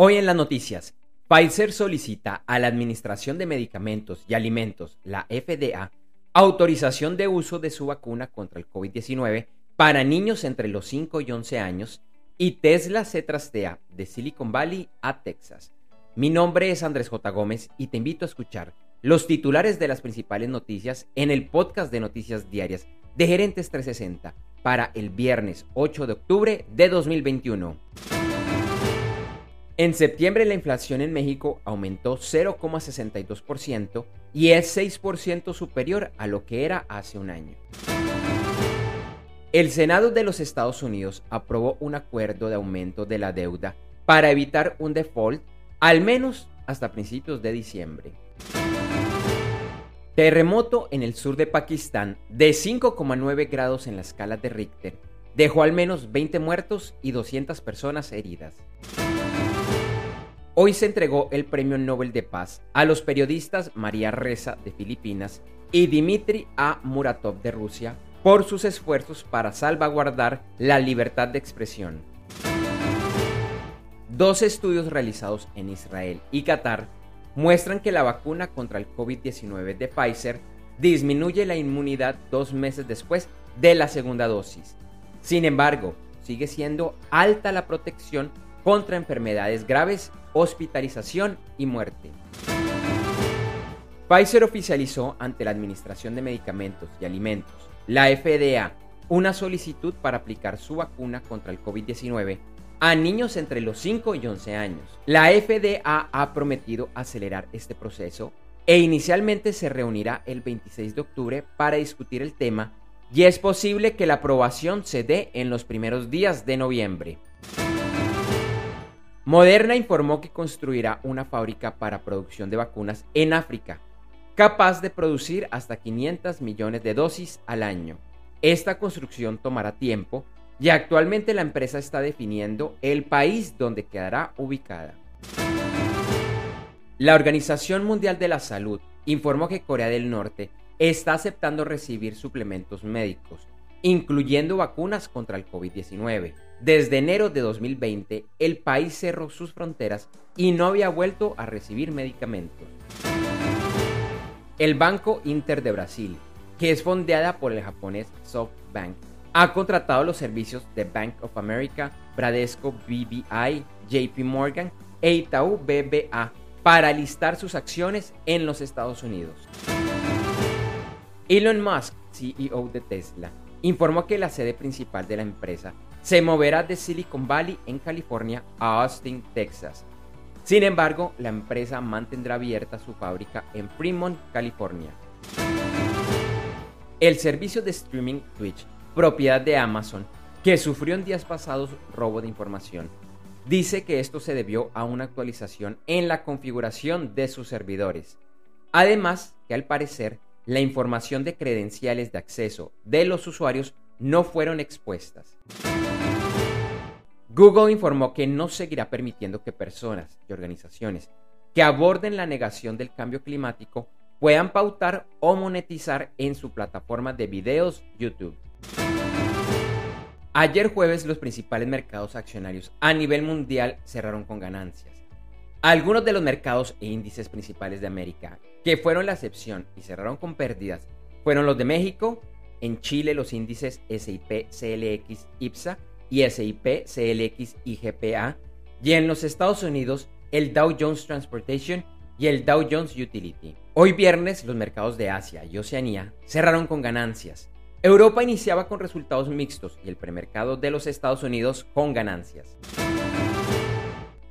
Hoy en las noticias, Pfizer solicita a la Administración de Medicamentos y Alimentos, la FDA, autorización de uso de su vacuna contra el COVID-19 para niños entre los 5 y 11 años y Tesla se trastea de Silicon Valley a Texas. Mi nombre es Andrés J. Gómez y te invito a escuchar los titulares de las principales noticias en el podcast de noticias diarias de Gerentes 360 para el viernes 8 de octubre de 2021. En septiembre la inflación en México aumentó 0,62% y es 6% superior a lo que era hace un año. El Senado de los Estados Unidos aprobó un acuerdo de aumento de la deuda para evitar un default al menos hasta principios de diciembre. Terremoto en el sur de Pakistán de 5,9 grados en la escala de Richter dejó al menos 20 muertos y 200 personas heridas. Hoy se entregó el Premio Nobel de Paz a los periodistas María Reza de Filipinas y Dmitry A. Muratov de Rusia por sus esfuerzos para salvaguardar la libertad de expresión. Dos estudios realizados en Israel y Qatar muestran que la vacuna contra el COVID-19 de Pfizer disminuye la inmunidad dos meses después de la segunda dosis. Sin embargo, sigue siendo alta la protección contra enfermedades graves hospitalización y muerte. Pfizer oficializó ante la Administración de Medicamentos y Alimentos, la FDA, una solicitud para aplicar su vacuna contra el COVID-19 a niños entre los 5 y 11 años. La FDA ha prometido acelerar este proceso e inicialmente se reunirá el 26 de octubre para discutir el tema y es posible que la aprobación se dé en los primeros días de noviembre. Moderna informó que construirá una fábrica para producción de vacunas en África, capaz de producir hasta 500 millones de dosis al año. Esta construcción tomará tiempo y actualmente la empresa está definiendo el país donde quedará ubicada. La Organización Mundial de la Salud informó que Corea del Norte está aceptando recibir suplementos médicos, incluyendo vacunas contra el COVID-19. Desde enero de 2020, el país cerró sus fronteras y no había vuelto a recibir medicamentos. El Banco Inter de Brasil, que es fondeada por el japonés SoftBank, ha contratado los servicios de Bank of America, Bradesco BBI, JP Morgan e Itaú BBA para listar sus acciones en los Estados Unidos. Elon Musk, CEO de Tesla, informó que la sede principal de la empresa se moverá de Silicon Valley en California a Austin, Texas. Sin embargo, la empresa mantendrá abierta su fábrica en Fremont, California. El servicio de streaming Twitch, propiedad de Amazon, que sufrió en días pasados robo de información, dice que esto se debió a una actualización en la configuración de sus servidores. Además, que al parecer la información de credenciales de acceso de los usuarios no fueron expuestas. Google informó que no seguirá permitiendo que personas y organizaciones que aborden la negación del cambio climático puedan pautar o monetizar en su plataforma de videos YouTube. Ayer jueves los principales mercados accionarios a nivel mundial cerraron con ganancias. Algunos de los mercados e índices principales de América, que fueron la excepción y cerraron con pérdidas, fueron los de México, en Chile los índices SIP, CLX, IPSA y SIP, CLX y GPA, y en los Estados Unidos el Dow Jones Transportation y el Dow Jones Utility. Hoy viernes los mercados de Asia y Oceanía cerraron con ganancias. Europa iniciaba con resultados mixtos y el premercado de los Estados Unidos con ganancias.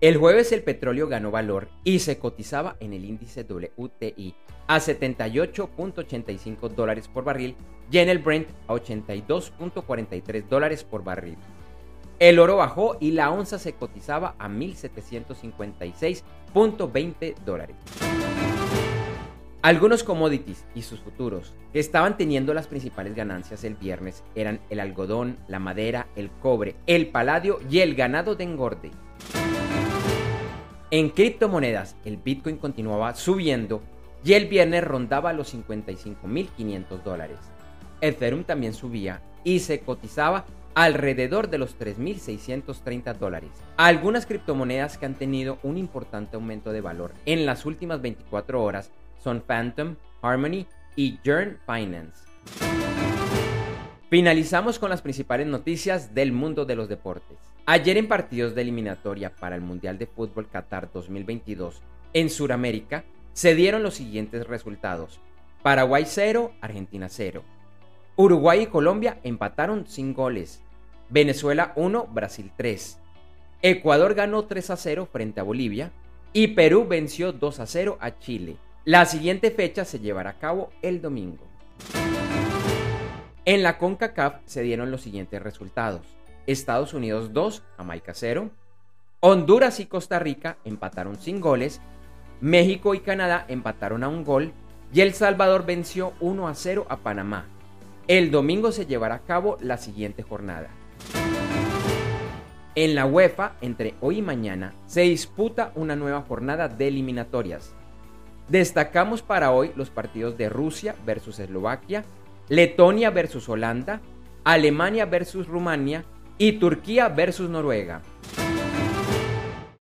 El jueves el petróleo ganó valor y se cotizaba en el índice WTI a 78.85 dólares por barril y en el Brent a 82.43 dólares por barril. El oro bajó y la onza se cotizaba a 1.756.20 dólares. Algunos commodities y sus futuros que estaban teniendo las principales ganancias el viernes eran el algodón, la madera, el cobre, el paladio y el ganado de engorde. En criptomonedas, el Bitcoin continuaba subiendo y el viernes rondaba los 55.500 dólares. Ethereum también subía y se cotizaba alrededor de los 3.630 dólares. Algunas criptomonedas que han tenido un importante aumento de valor en las últimas 24 horas son Phantom, Harmony y Jern Finance. Finalizamos con las principales noticias del mundo de los deportes. Ayer en partidos de eliminatoria para el Mundial de Fútbol Qatar 2022 en Sudamérica se dieron los siguientes resultados. Paraguay 0, Argentina 0. Uruguay y Colombia empataron sin goles. Venezuela 1, Brasil 3. Ecuador ganó 3 a 0 frente a Bolivia y Perú venció 2 a 0 a Chile. La siguiente fecha se llevará a cabo el domingo. En la CONCACAF se dieron los siguientes resultados. Estados Unidos 2, Jamaica 0. Honduras y Costa Rica empataron sin goles. México y Canadá empataron a un gol. Y El Salvador venció 1 a 0 a Panamá. El domingo se llevará a cabo la siguiente jornada. En la UEFA, entre hoy y mañana, se disputa una nueva jornada de eliminatorias. Destacamos para hoy los partidos de Rusia versus Eslovaquia, Letonia versus Holanda, Alemania versus Rumania y Turquía versus Noruega.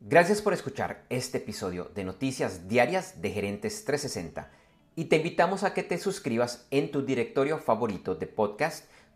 Gracias por escuchar este episodio de Noticias Diarias de Gerentes 360 y te invitamos a que te suscribas en tu directorio favorito de podcast